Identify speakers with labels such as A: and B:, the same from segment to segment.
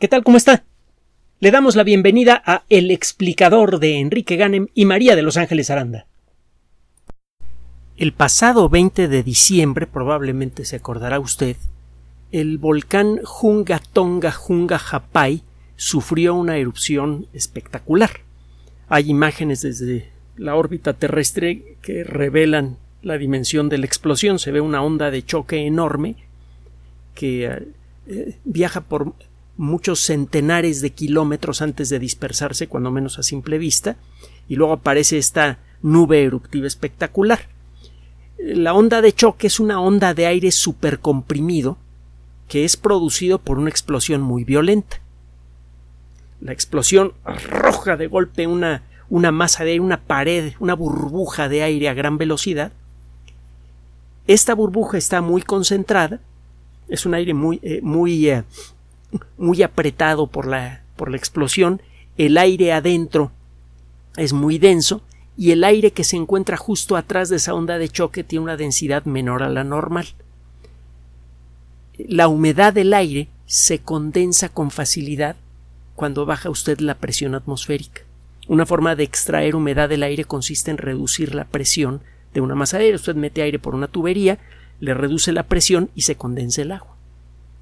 A: ¿Qué tal? ¿Cómo está? Le damos la bienvenida a El explicador de Enrique Ganem y María de Los Ángeles Aranda. El pasado 20 de diciembre, probablemente se acordará usted, el volcán Junga Tonga Junga Hapai sufrió una erupción espectacular. Hay imágenes desde la órbita terrestre que revelan la dimensión de la explosión. Se ve una onda de choque enorme que eh, eh, viaja por muchos centenares de kilómetros antes de dispersarse, cuando menos a simple vista, y luego aparece esta nube eruptiva espectacular. La onda de choque es una onda de aire supercomprimido que es producido por una explosión muy violenta. La explosión arroja de golpe una, una masa de aire, una pared, una burbuja de aire a gran velocidad. Esta burbuja está muy concentrada, es un aire muy, eh, muy eh, muy apretado por la, por la explosión, el aire adentro es muy denso y el aire que se encuentra justo atrás de esa onda de choque tiene una densidad menor a la normal. La humedad del aire se condensa con facilidad cuando baja usted la presión atmosférica. Una forma de extraer humedad del aire consiste en reducir la presión de una masa de aire. Usted mete aire por una tubería, le reduce la presión y se condensa el agua.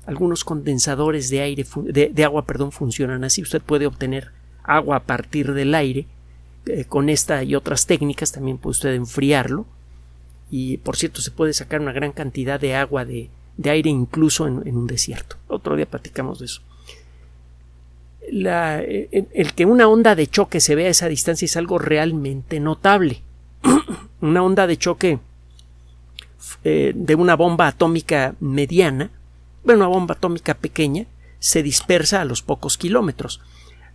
A: Algunos condensadores de aire de, agua perdón, funcionan así. Usted puede obtener agua a partir del aire. Eh, con esta y otras técnicas también puede usted enfriarlo. Y por cierto, se puede sacar una gran cantidad de agua de, aire incluso en, un desierto. Otro día platicamos de eso. Eh, el, que una onda de choque se vea a esa distancia es algo realmente notable. una onda de choque eh, de una bomba atómica mediana bueno, una bomba atómica pequeña se dispersa a los pocos kilómetros.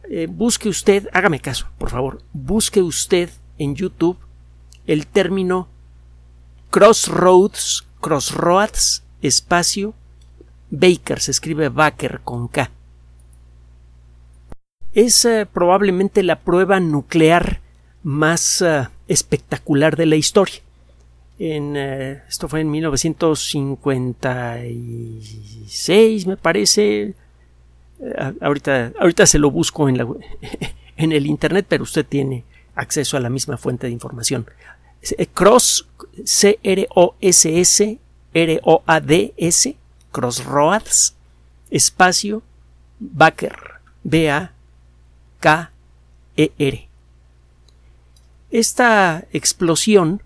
A: Eh, busque usted, hágame caso, por favor, busque usted en YouTube el término crossroads, crossroads, espacio, Baker, se escribe Baker con K. Es eh, probablemente la prueba nuclear más eh, espectacular de la historia en eh, esto fue en 1956 me parece. Eh, ahorita ahorita se lo busco en la en el internet pero usted tiene acceso a la misma fuente de información. Eh, cross C R O S S R O A D S crossroads espacio Baker B A K E R. Esta explosión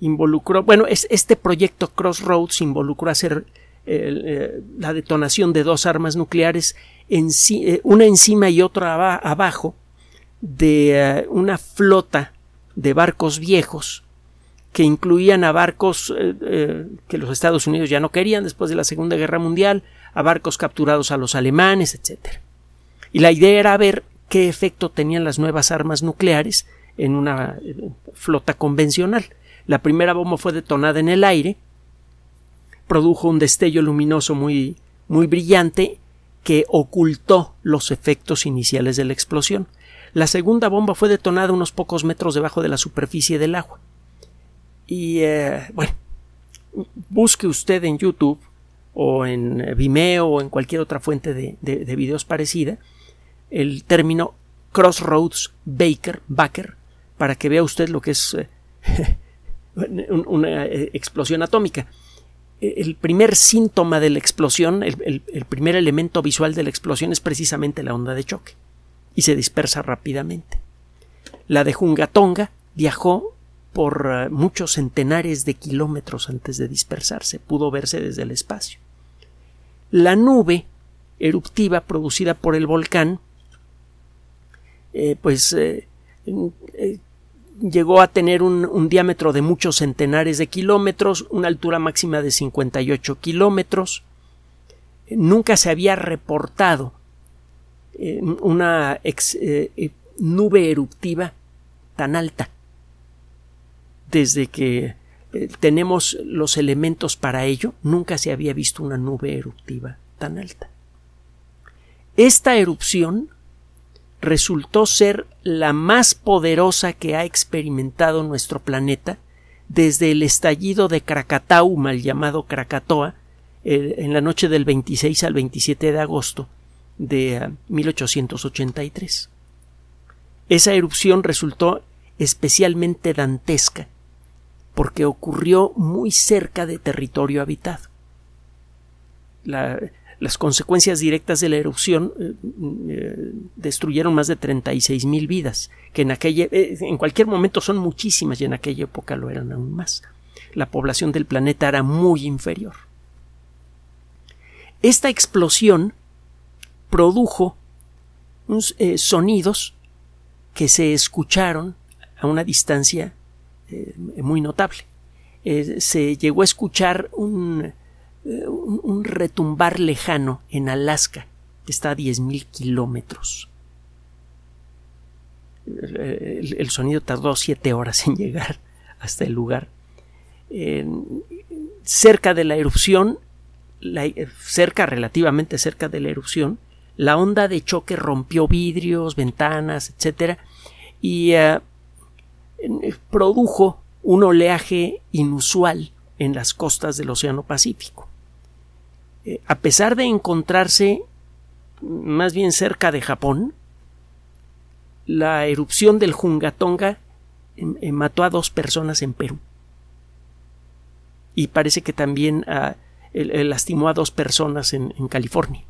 A: involucró, bueno, es, este proyecto Crossroads involucró hacer eh, la detonación de dos armas nucleares, en, eh, una encima y otra abajo, de eh, una flota de barcos viejos que incluían a barcos que los Estados Unidos ya no querían después de la Segunda Guerra Mundial, a barcos capturados a los alemanes, etc. Y la idea era ver qué efecto tenían las nuevas armas nucleares en una flota convencional. La primera bomba fue detonada en el aire, produjo un destello luminoso muy, muy brillante que ocultó los efectos iniciales de la explosión. La segunda bomba fue detonada unos pocos metros debajo de la superficie del agua. Y eh, bueno, busque usted en YouTube o en Vimeo o en cualquier otra fuente de, de, videos parecida el término Crossroads Baker, Baker para que vea usted lo que es eh, una eh, explosión atómica. E, el primer síntoma de la explosión, el, primer elemento visual de la explosión es precisamente la onda de choque y se dispersa rápidamente. La de Jungatonga viajó por eh, muchos centenares de kilómetros antes de dispersarse, pudo verse desde el espacio. La nube eruptiva producida por el volcán, eh, pues llegó a tener un, diámetro de muchos centenares de kilómetros, una altura máxima de 58 kilómetros. Nunca se había reportado eh, una eh, eh, nube eruptiva tan alta. Desde que tenemos los elementos para ello, nunca se había visto una nube eruptiva tan alta. Esta erupción resultó ser la más poderosa que ha experimentado nuestro planeta desde el estallido de Krakatau, mal llamado Krakatoa, en la noche del 26 al 27 de agosto de 1883. Ah, Esa erupción resultó especialmente dantesca porque ocurrió muy cerca de territorio habitado. Las consecuencias directas de la erupción eh, eh, destruyeron más de 36 mil vidas, que en, aquella, eh, en cualquier momento son muchísimas y en aquella época lo eran aún más. La población del planeta era muy inferior. Esta explosión produjo sonidos que se escucharon a una distancia muy notable. Se llegó a escuchar un, eh, un, retumbar lejano en Alaska, que está a 10.000 kilómetros. El, sonido tardó siete horas en llegar hasta el lugar. cerca de la erupción, cerca, relativamente cerca de la erupción, la onda de choque rompió vidrios, ventanas, etc. y produjo un oleaje inusual en las costas del Océano Pacífico. Eh, a pesar de encontrarse más bien cerca de Japón, la erupción del Jungatonga em, em, mató a dos personas en Perú. Y parece que también ah, lastimó a dos personas en, California.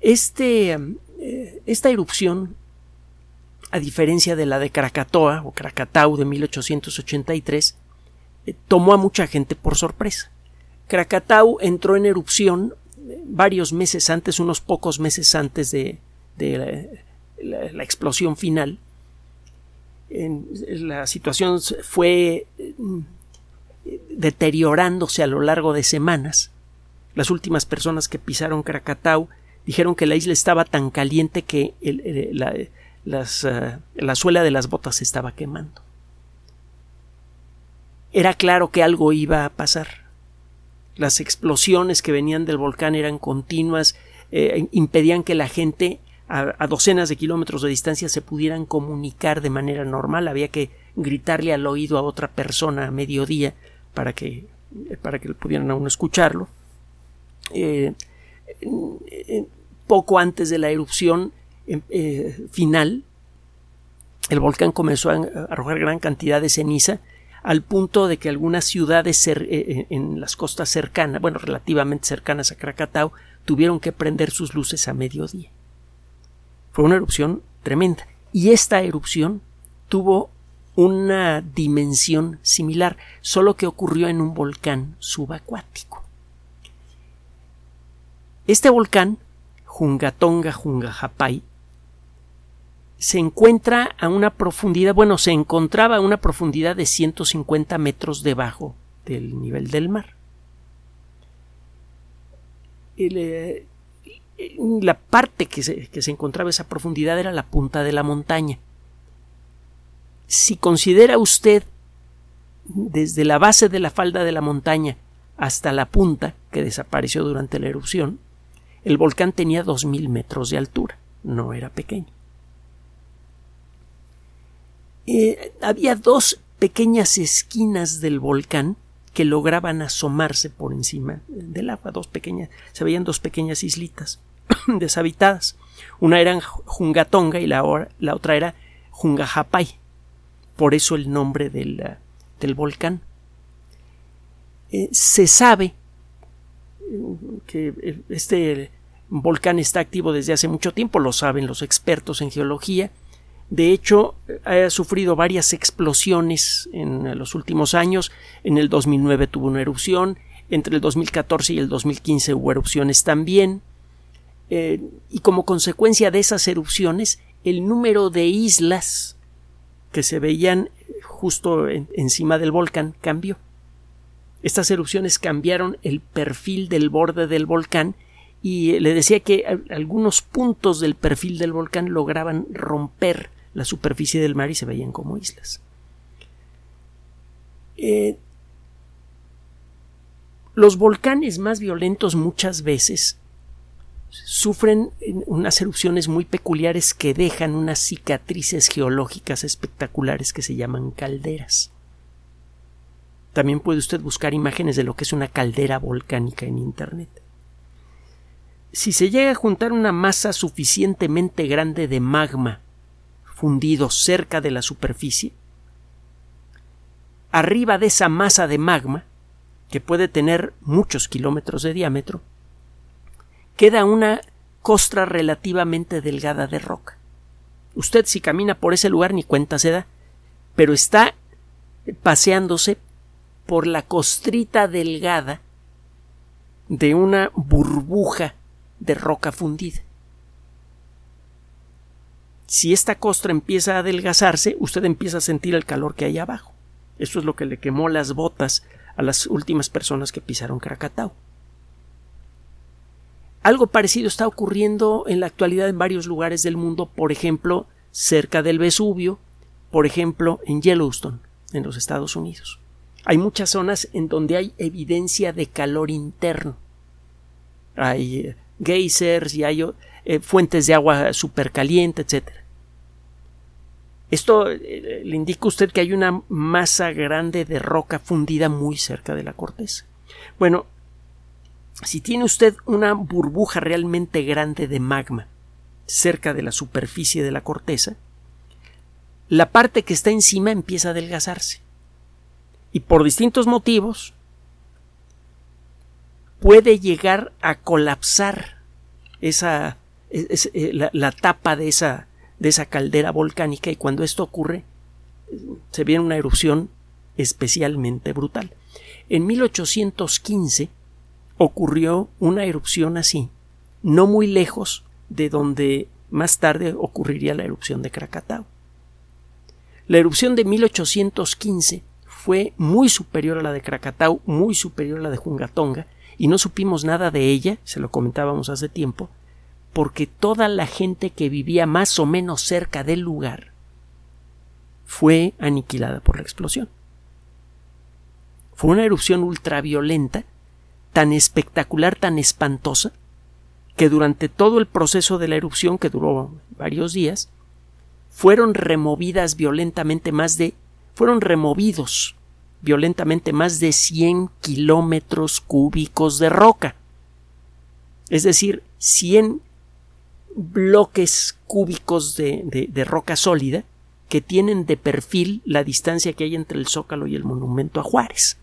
A: Este, eh, esta erupción a diferencia de la de Krakatoa o Krakatau de 1883, eh, tomó a mucha gente por sorpresa. Krakatau entró en erupción eh, varios meses antes, unos pocos meses antes de, la, explosión final. la situación fue mm, deteriorándose a lo largo de semanas. Las últimas personas que pisaron Krakatau dijeron que la isla estaba tan caliente que la, eh, la suela de las botas se estaba quemando. Era claro que algo iba a pasar. Las explosiones que venían del volcán eran continuas, eh, impedían que la gente a, docenas de kilómetros de distancia se pudieran comunicar de manera normal. Había que gritarle al oído a otra persona a mediodía para que, para que pudieran aún escucharlo. Eh, poco antes de la erupción Em, eh, final, el volcán comenzó a arrojar gran cantidad de ceniza al punto de que algunas ciudades eh, eh, en las costas cercanas, bueno, relativamente cercanas a Krakatau, tuvieron que prender sus luces a mediodía. Fue una erupción tremenda. Y esta erupción tuvo una dimensión similar, solo que ocurrió en un volcán subacuático. Este volcán, Jungatonga Jungajapai, se encuentra a una profundidad, bueno, se encontraba a una profundidad de 150 metros debajo del nivel del mar. Eh, la parte que se, que se encontraba esa profundidad era la punta de la montaña. Si considera usted desde la base de la falda de la montaña hasta la punta, que desapareció durante la erupción, el volcán tenía 2.000 metros de altura, no era pequeño. Eh, había dos pequeñas esquinas del volcán que lograban asomarse por encima del agua, dos pequeñas, se veían dos pequeñas islitas deshabitadas. Una era Jungatonga y la, otra era Jungajapay, por eso el nombre del, del volcán. Eh, se sabe que este volcán está activo desde hace mucho tiempo, lo saben los expertos en geología, de hecho, ha sufrido varias explosiones en los últimos años. En el 2009 tuvo una erupción. Entre el 2014 y el 2015 hubo erupciones también. Eh, y como consecuencia de esas erupciones, el número de islas que se veían justo encima del volcán cambió. Estas erupciones cambiaron el perfil del borde del volcán y le decía que algunos puntos del perfil del volcán lograban romper la superficie del mar y se veían como islas. Eh, los volcanes más violentos muchas veces sufren unas erupciones muy peculiares que dejan unas cicatrices geológicas espectaculares que se llaman calderas. También puede usted buscar imágenes de lo que es una caldera volcánica en Internet. si se llega a juntar una masa suficientemente grande de magma fundido cerca de la superficie, arriba de esa masa de magma, que puede tener muchos kilómetros de diámetro, queda una costra relativamente delgada de roca. Usted si camina por ese lugar ni cuenta se da, pero está paseándose por la costrita delgada de una burbuja de roca fundida. Si esta costra empieza a adelgazarse, usted empieza a sentir el calor que hay abajo. Eso es lo que le quemó las botas a las últimas personas que pisaron Krakatau. Algo parecido está ocurriendo en la actualidad en varios lugares del mundo, por ejemplo, cerca del Vesubio, por ejemplo, en Yellowstone, en los Estados Unidos. Hay muchas zonas en donde hay evidencia de calor interno. Hay eh, geysers y hay eh, fuentes de agua supercaliente, etc. Esto eh, le indica a usted que hay una masa grande de roca fundida muy cerca de la corteza. Bueno, si tiene usted una burbuja realmente grande de magma cerca de la superficie de la corteza, la parte que está encima empieza a adelgazarse. Y por distintos motivos puede llegar a colapsar esa, eh, la, tapa de esa, de esa caldera volcánica y cuando esto ocurre se viene una erupción especialmente brutal. En 1815 ocurrió una erupción así, no muy lejos de donde más tarde ocurriría la erupción de Krakatau. La erupción de 1815 fue muy superior a la de Krakatau, muy superior a la de Jungatonga, y no supimos nada de ella, se lo comentábamos hace tiempo, porque toda la gente que vivía más o menos cerca del lugar fue aniquilada por la explosión. Fue una erupción ultraviolenta, tan espectacular, tan espantosa, que durante todo el proceso de la erupción, que duró varios días, fueron removidas violentamente más de fueron removidos violentamente más de 100 kilómetros cúbicos de roca. Es decir, 100 bloques cúbicos de, de, roca sólida que tienen de perfil la distancia que hay entre el Zócalo y el monumento a Juárez.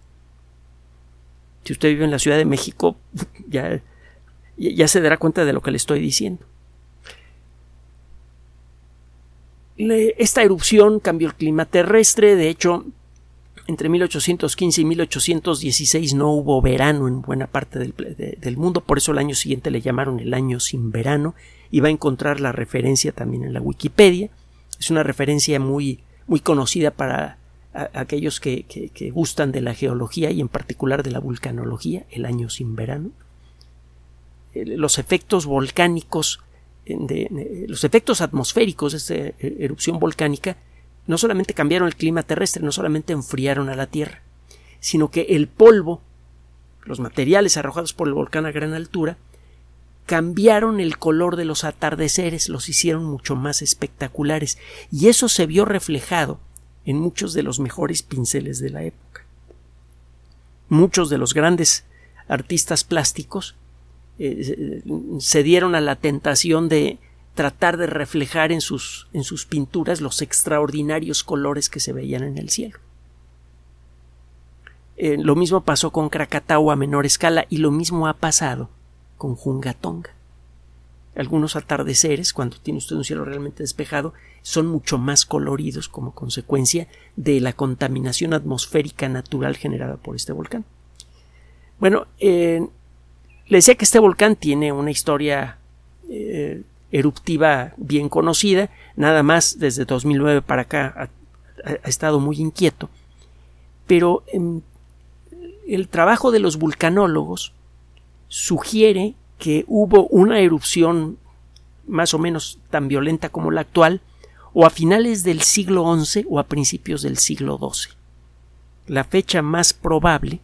A: Si usted vive en la Ciudad de México, ya, ya se dará cuenta de lo que le estoy diciendo. esta erupción cambió el clima terrestre, de hecho, entre 1815 y 1816 no hubo verano en buena parte del, mundo, por eso el año siguiente le llamaron el año sin verano, y va a encontrar la referencia también en la Wikipedia. Es una referencia muy, muy conocida para aquellos que, gustan de la geología y en particular de la vulcanología, el año sin verano. Los efectos volcánicos los efectos atmosféricos de esta eh, erupción volcánica no solamente cambiaron el clima terrestre, no solamente enfriaron a la Tierra, sino que el polvo, los materiales arrojados por el volcán a gran altura, cambiaron el color de los atardeceres, los hicieron mucho más espectaculares, y eso se vio reflejado en muchos de los mejores pinceles de la época. Muchos de los grandes artistas plásticos eh, se dieron a la tentación de tratar de reflejar en sus, en sus pinturas los extraordinarios colores que se veían en el cielo. Eh, lo mismo pasó con Krakatau a menor escala y lo mismo ha pasado con Jungatonga. Algunos atardeceres, cuando tiene usted un cielo realmente despejado, son mucho más coloridos como consecuencia de la contaminación atmosférica natural generada por este volcán. Bueno, eh, le decía que este volcán tiene una historia eh, eruptiva bien conocida, nada más desde 2009 para acá ha, estado muy inquieto, pero em, el trabajo de los vulcanólogos sugiere que hubo una erupción más o menos tan violenta como la actual, o a finales del siglo XI o a principios del siglo XII. La fecha más probable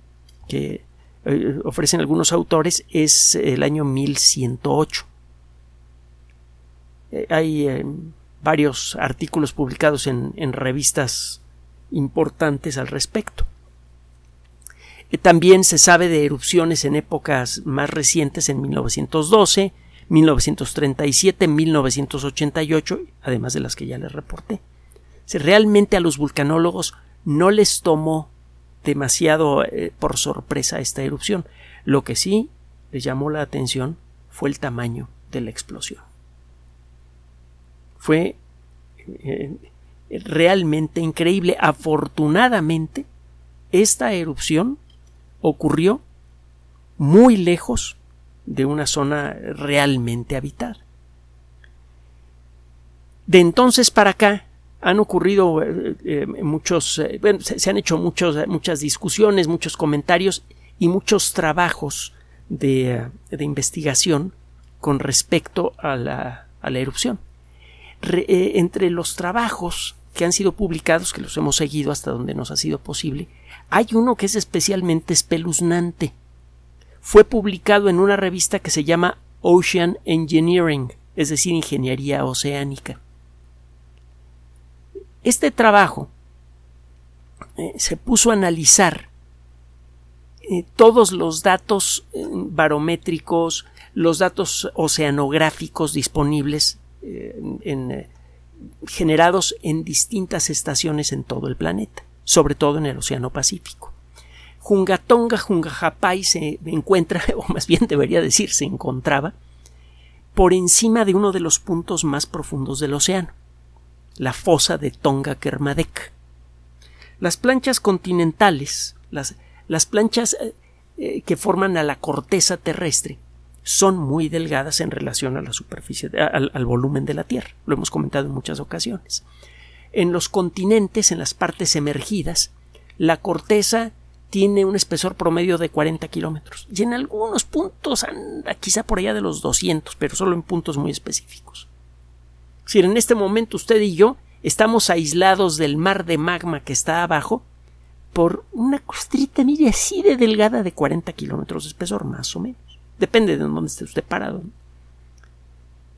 A: que eh, ofrecen algunos autores es el año 1108. Eh, hay eh, varios artículos publicados en, revistas importantes al respecto. Eh, también se sabe de erupciones en épocas más recientes, en 1912, 1937, 1988, además de las que ya les reporté. Si realmente a los vulcanólogos no les tomó demasiado por sorpresa esta erupción. Lo que sí les llamó la atención fue el tamaño de la explosión. Fue eh, realmente increíble. Afortunadamente, esta erupción ocurrió muy lejos de una zona realmente habitada. De entonces para acá han ocurrido eh, eh, muchos, bueno, se, han hecho muchas discusiones, muchos comentarios y muchos trabajos de, de investigación con respecto a la, a la erupción. Eh, entre los trabajos que han sido publicados, que los hemos seguido hasta donde nos ha sido posible, hay uno que es especialmente espeluznante. Fue publicado en una revista que se llama Ocean Engineering, es decir, Ingeniería Oceánica. Este trabajo eh, se puso a analizar eh, todos los datos barométricos, los datos oceanográficos disponibles en, eh, generados en distintas estaciones en todo el planeta, sobre todo en el Océano Pacífico. Jungatonga, Jungajapai se encuentra, o más bien debería decir, se encontraba por encima de uno de los puntos más profundos del océano, la fosa de Tonga Kermadec. Las planchas continentales, las, las planchas eh, eh, que forman a la corteza terrestre, son muy delgadas en relación a la superficie, al, volumen de la Tierra. Lo hemos comentado en muchas ocasiones. En los continentes, en las partes emergidas, la corteza tiene un espesor promedio de 40 kilómetros y en algunos puntos anda quizá por allá de los 200, pero solo en puntos muy específicos. Si en este momento usted y yo estamos aislados del mar de magma que está abajo por una costrita, mire, así de delgada de 40 kilómetros de espesor, más o menos. Depende de dónde esté usted parado.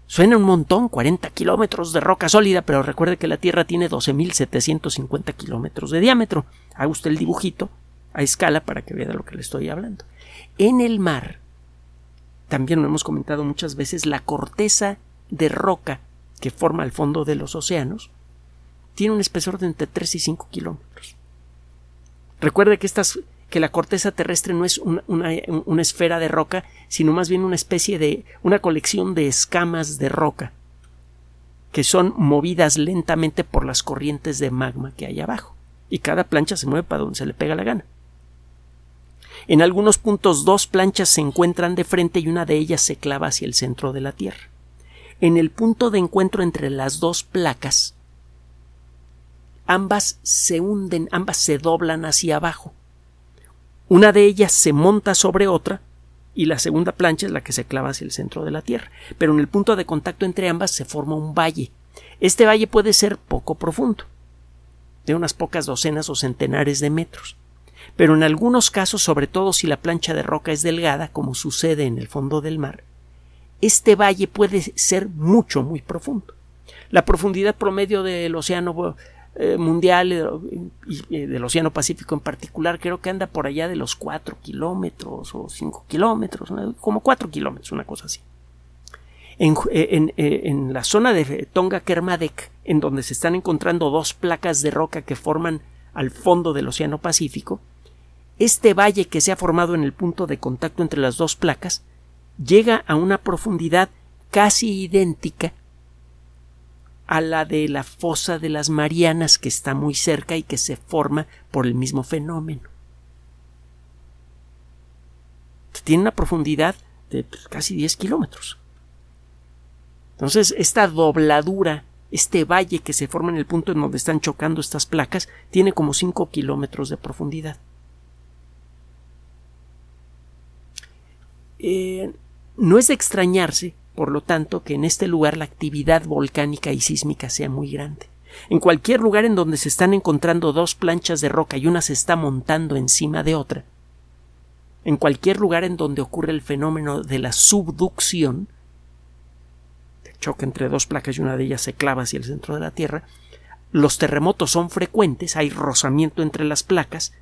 A: Suena un montón, 40 kilómetros de roca sólida, pero recuerde que la Tierra tiene 12.750 kilómetros de diámetro. Haga usted el dibujito a escala para que vea de lo que le estoy hablando. En el mar, también lo hemos comentado muchas veces, la corteza de roca que forma el fondo de los océanos tiene un espesor de entre 3 y 5 kilómetros. Recuerde que estas que la corteza terrestre no es una, esfera de roca, sino más bien una especie de una colección de escamas de roca que son movidas lentamente por las corrientes de magma que hay abajo. Y cada plancha se mueve para donde se le pega la gana. En algunos puntos dos planchas se encuentran de frente y una de ellas se clava hacia el centro de la Tierra. En el punto de encuentro entre las dos placas, ambas se hunden, ambas se doblan hacia abajo. Una de ellas se monta sobre otra y la segunda plancha es la que se clava hacia el centro de la Tierra. Pero en el punto de contacto entre ambas se forma un valle. Este valle puede ser poco profundo, de unas pocas docenas o centenares de metros. Pero en algunos casos, sobre todo si la plancha de roca es delgada, como sucede en el fondo del mar, este valle puede ser mucho, muy profundo. La profundidad promedio del océano eh, mundial eh, del Océano Pacífico en particular, creo que anda por allá de los 4 kilómetros o 5 kilómetros, como 4 kilómetros, una cosa así. En, eh, en, la zona de Tonga Kermadec, en donde se están encontrando dos placas de roca que forman al fondo del Océano Pacífico, este valle que se ha formado en el punto de contacto entre las dos placas llega a una profundidad casi idéntica a la de la fosa de las Marianas que está muy cerca y que se forma por el mismo fenómeno. Tiene una profundidad de casi 10 kilómetros. Entonces, esta dobladura, este valle que se forma en el punto en donde están chocando estas placas, tiene como 5 kilómetros de profundidad. Eh, no es de extrañarse por lo tanto, que en este lugar la actividad volcánica y sísmica sea muy grande. En cualquier lugar en donde se están encontrando dos planchas de roca y una se está montando encima de otra, en cualquier lugar en donde ocurre el fenómeno de la subducción, el choque entre dos placas y una de ellas se clava hacia el centro de la Tierra, los terremotos son frecuentes, hay rozamiento entre las placas,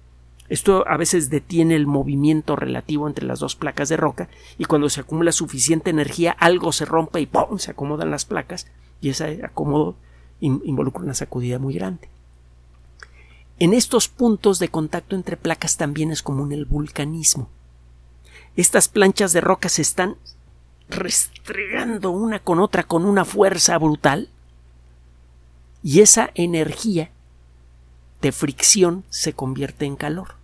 A: Esto a veces detiene el movimiento relativo entre las dos placas de roca y cuando se acumula suficiente energía algo se rompe y ¡pum! se acomodan las placas y ese acomodo involucra una sacudida muy grande. En estos puntos de contacto entre placas también es común el vulcanismo. Estas planchas de roca se están restregando una con otra con una fuerza brutal y esa energía de fricción se convierte en calor.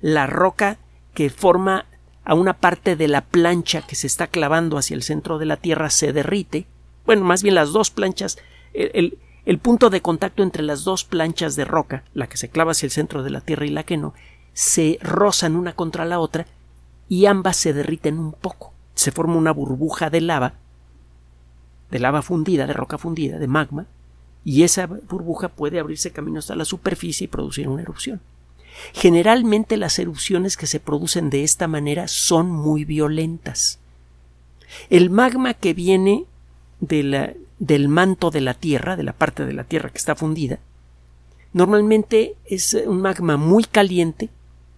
A: La roca que forma a una parte de la plancha que se está clavando hacia el centro de la Tierra se derrite. Bueno, más bien las dos planchas, el, el punto de contacto entre las dos planchas de roca, la que se clava hacia el centro de la Tierra y la que no, se rozan una contra la otra y ambas se derriten un poco. Se forma una burbuja de lava, de lava fundida, de roca fundida, de magma, y esa burbuja puede abrirse camino hasta la superficie y producir una erupción. Generalmente las erupciones que se producen de esta manera son muy violentas. El magma que viene del manto de la Tierra, de la parte de la Tierra que está fundida, normalmente es un magma muy caliente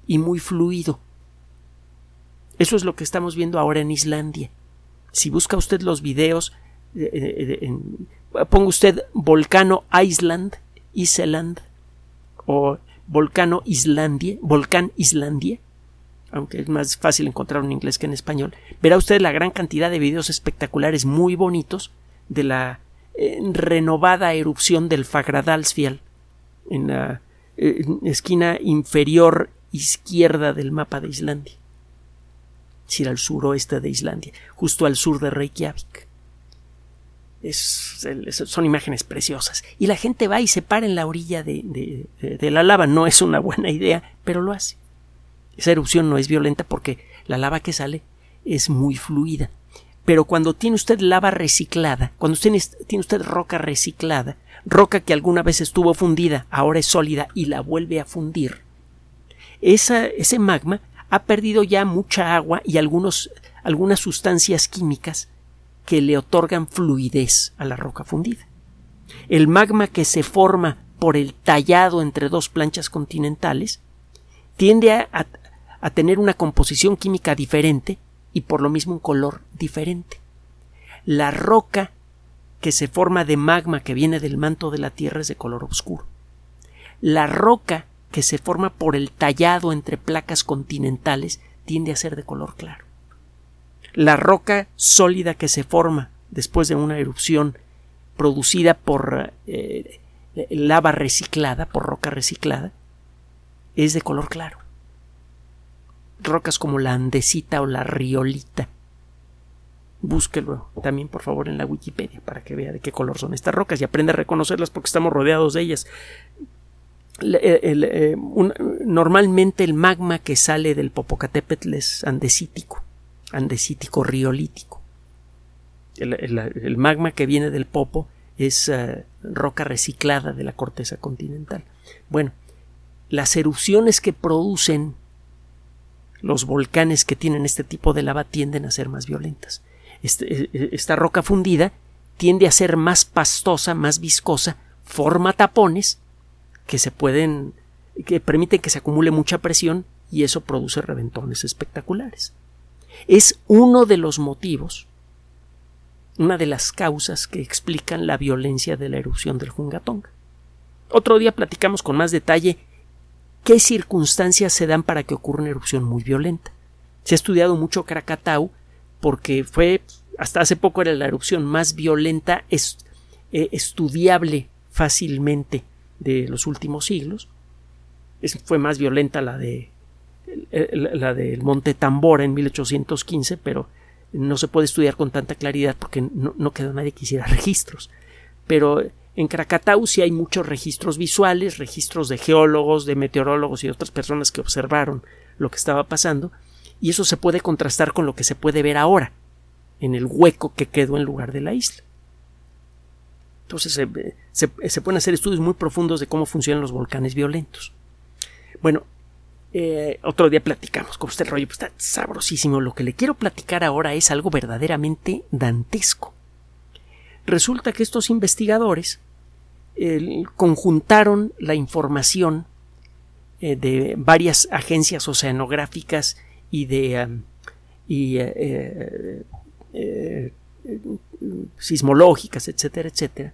A: y muy fluido. Eso es lo que estamos viendo ahora en Islandia. Si busca usted los videos, eh, eh, en, ponga usted volcano Island, Island o volcano Islandia, volcán Islandia, aunque es más fácil encontrar en inglés que en español, verá usted la gran cantidad de videos espectaculares muy bonitos de la eh, renovada erupción del Fagradalsfjall en la eh, esquina inferior izquierda del mapa de Islandia. Es decir, al suroeste de Islandia, justo al sur de Reykjavik son imágenes preciosas. Y la gente va y se para en la orilla de, la lava. No es una buena idea, pero lo hace. Esa erupción no es violenta porque la lava que sale es muy fluida. Pero cuando tiene usted lava reciclada, cuando usted tiene usted roca reciclada, roca que alguna vez estuvo fundida, ahora es sólida y la vuelve a fundir, esa, ese magma ha perdido ya mucha agua y algunos, algunas sustancias químicas que le otorgan fluidez a la roca fundida. El magma que se forma por el tallado entre dos planchas continentales tiende a, tener una composición química diferente y por lo mismo un color diferente. La roca que se forma de magma que viene del manto de la Tierra es de color oscuro. La roca que se forma por el tallado entre placas continentales tiende a ser de color claro. La roca sólida que se forma después de una erupción producida por eh, lava reciclada, por roca reciclada, es de color claro. Rocas como la andesita o la riolita. Búsquelo también, por favor, en la Wikipedia para que vea de qué color son estas rocas y aprenda a reconocerlas porque estamos rodeados de ellas. Eh, normalmente el magma que sale del Popocatépetl es andesítico andesítico riolítico. El, magma que viene del Popo es eh, roca reciclada de la corteza continental. Bueno, las erupciones que producen los volcanes que tienen este tipo de lava tienden a ser más violentas. Este, e, e, esta roca fundida tiende a ser más pastosa, más viscosa, forma tapones que se pueden que permiten que se acumule mucha presión y eso produce reventones espectaculares es uno de los motivos, una de las causas que explican la violencia de la erupción del Jungatong. Otro día platicamos con más detalle qué circunstancias se dan para que ocurra una erupción muy violenta. Se ha estudiado mucho Krakatau porque fue hasta hace poco era la erupción más violenta eh, estudiable fácilmente de los últimos siglos. fue más violenta la de la del Monte Tambora en 1815, pero no se puede estudiar con tanta claridad porque no, quedó nadie que hiciera registros. Pero en Krakatau sí hay muchos registros visuales, registros de geólogos, de meteorólogos y otras personas que observaron lo que estaba pasando, y eso se puede contrastar con lo que se puede ver ahora, en el hueco que quedó en lugar de la isla. Entonces se, se pueden hacer estudios muy profundos de cómo funcionan los volcanes violentos. Bueno, eh, otro día platicamos con usted rollo, pues está sabrosísimo. Lo que le quiero platicar ahora es algo verdaderamente dantesco. Resulta que estos investigadores conjuntaron la información eh, de varias agencias oceanográficas y de um, eh, sismológicas, etcétera, etcétera,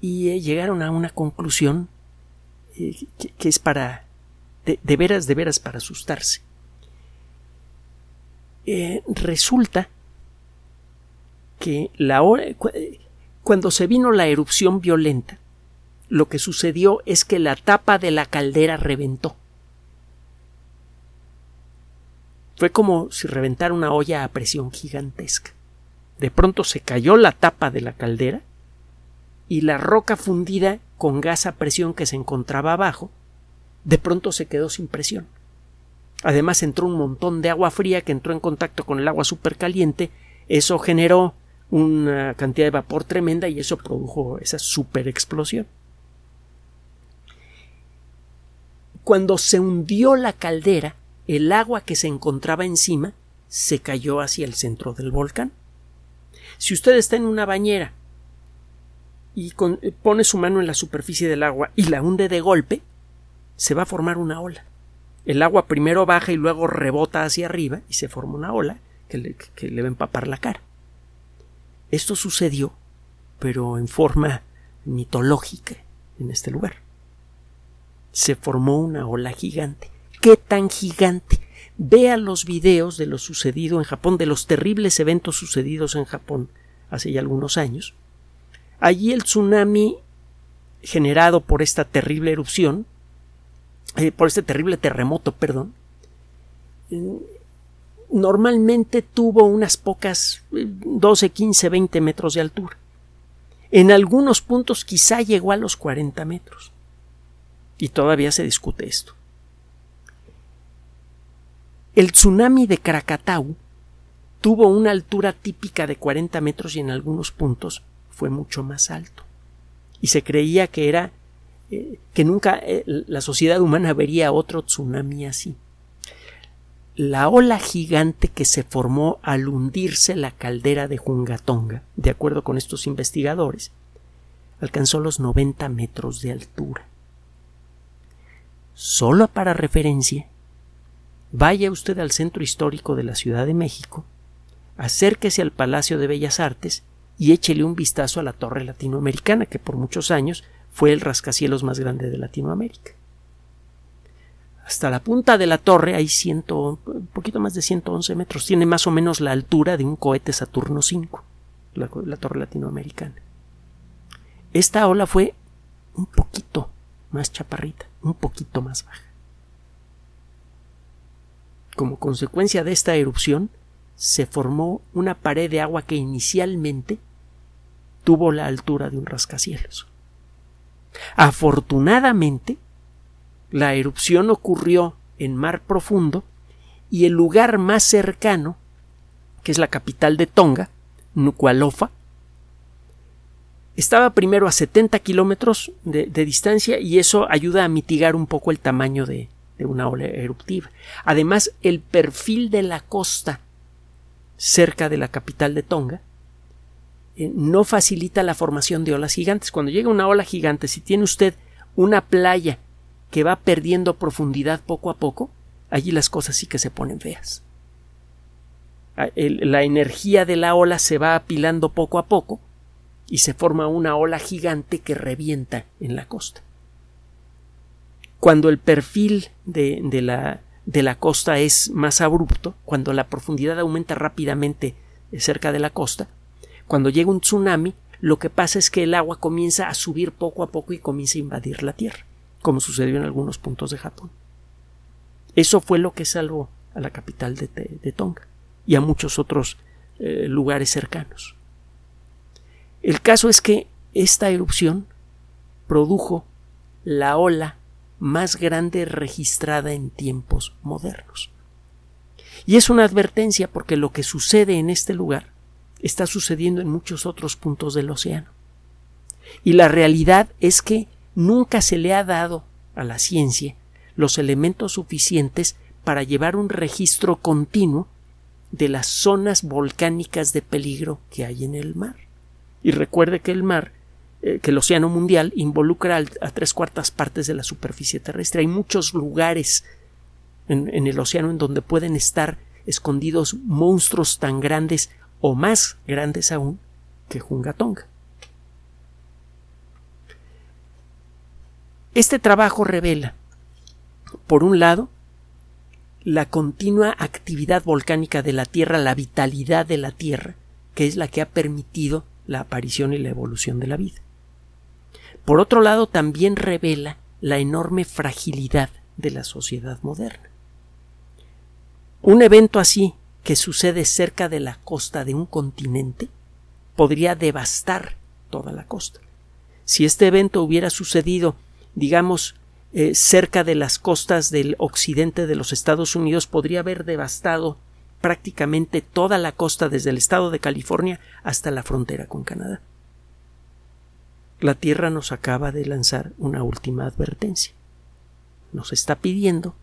A: y llegaron a una conclusión que, es para de, veras, de veras para asustarse. resulta que la hora, cuando se vino la erupción violenta, lo que sucedió es que la tapa de la caldera reventó. Fue como si reventara una olla a presión gigantesca. De pronto se cayó la tapa de la caldera y la roca fundida con gas a presión que se encontraba abajo, de pronto se quedó sin presión. Además entró un montón de agua fría que entró en contacto con el agua supercaliente, eso generó una cantidad de vapor tremenda y eso produjo esa super explosión. Cuando se hundió la caldera, el agua que se encontraba encima se cayó hacia el centro del volcán. Si usted está en una bañera y pone su mano en la superficie del agua y la hunde de golpe, se va a formar una ola. El agua primero baja y luego rebota hacia arriba y se forma una ola que le, que le va a empapar la cara. Esto sucedió, pero en forma mitológica en este lugar se formó una ola gigante. ¿Qué tan gigante? Vea los videos de lo sucedido en Japón, de los terribles eventos sucedidos en Japón hace ya algunos años. Allí el tsunami generado por esta terrible erupción, eh, por este terrible terremoto, perdón, normalmente tuvo unas pocas 12, 15, 20 metros de altura. En algunos puntos quizá llegó a los 40 metros. Y todavía se discute esto. El tsunami de Krakatau tuvo una altura típica de 40 metros y en algunos puntos fue mucho más alto. Y se creía que era eh, que nunca eh, la sociedad humana vería otro tsunami así. La ola gigante que se formó al hundirse la caldera de Jungatonga, de acuerdo con estos investigadores, alcanzó los 90 metros de altura. Solo para referencia, vaya usted al centro histórico de la Ciudad de México, acérquese al Palacio de Bellas Artes y échele un vistazo a la Torre Latinoamericana, que por muchos años fue el rascacielos más grande de Latinoamérica. Hasta la punta de la torre hay ciento, un poquito más de 111 metros. Tiene más o menos la altura de un cohete Saturno V, la, la torre latinoamericana. Esta ola fue un poquito más chaparrita, un poquito más baja. Como consecuencia de esta erupción, se formó una pared de agua que inicialmente tuvo la altura de un rascacielos. Afortunadamente, la erupción ocurrió en mar profundo y el lugar más cercano, que es la capital de Tonga, Nuku'alofa, estaba primero a 70 kilómetros de, distancia y eso ayuda a mitigar un poco el tamaño de, una ola eruptiva. Además, el perfil de la costa cerca de la capital de Tonga eh, no facilita la formación de olas gigantes. Cuando llega una ola gigante, si tiene usted una playa que va perdiendo profundidad poco a poco, allí las cosas sí que se ponen feas. Ah, la energía de la ola se va apilando poco a poco y se forma una ola gigante que revienta en la costa. Cuando el perfil de, la, de la costa es más abrupto, cuando la profundidad aumenta rápidamente cerca de la costa, cuando llega un tsunami, lo que pasa es que el agua comienza a subir poco a poco y comienza a invadir la tierra, como sucedió en algunos puntos de Japón. Eso fue lo que salvó a la capital de, Tonga y a muchos otros eh, lugares cercanos. El caso es que esta erupción produjo la ola más grande registrada en tiempos modernos. Y es una advertencia porque lo que sucede en este lugar está sucediendo en muchos otros puntos del océano. Y la realidad es que nunca se le ha dado a la ciencia los elementos suficientes para llevar un registro continuo de las zonas volcánicas de peligro que hay en el mar. Y recuerde que el mar eh, que el océano mundial involucra a tres cuartas partes de la superficie terrestre. Hay muchos lugares en, en el océano en donde pueden estar escondidos monstruos tan grandes o más grandes aún que Jungatonga. Este trabajo revela, por un lado, la continua actividad volcánica de la Tierra, la vitalidad de la Tierra, que es la que ha permitido la aparición y la evolución de la vida. Por otro lado, también revela la enorme fragilidad de la sociedad moderna. Un evento así, que sucede cerca de la costa de un continente, podría devastar toda la costa. Si este evento hubiera sucedido digamos, eh, cerca de las costas del occidente de los Estados Unidos podría haber devastado prácticamente toda la costa desde el estado de California hasta la frontera con Canadá. La Tierra nos acaba de lanzar una última advertencia. Nos está pidiendo,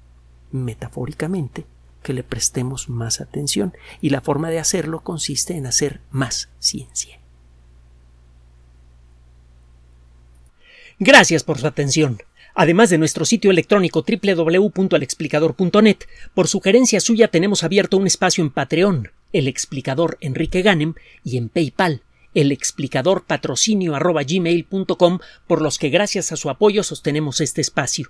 A: metafóricamente, que le prestemos más atención y la forma de hacerlo consiste en hacer más ciencia. Gracias por su atención. Además de nuestro sitio electrónico www.alexplicador.net, por sugerencia suya tenemos abierto un espacio en Patreon, el explicador Enrique Ganem, y en PayPal, el explicador patrocinio por los que gracias a su apoyo sostenemos este espacio.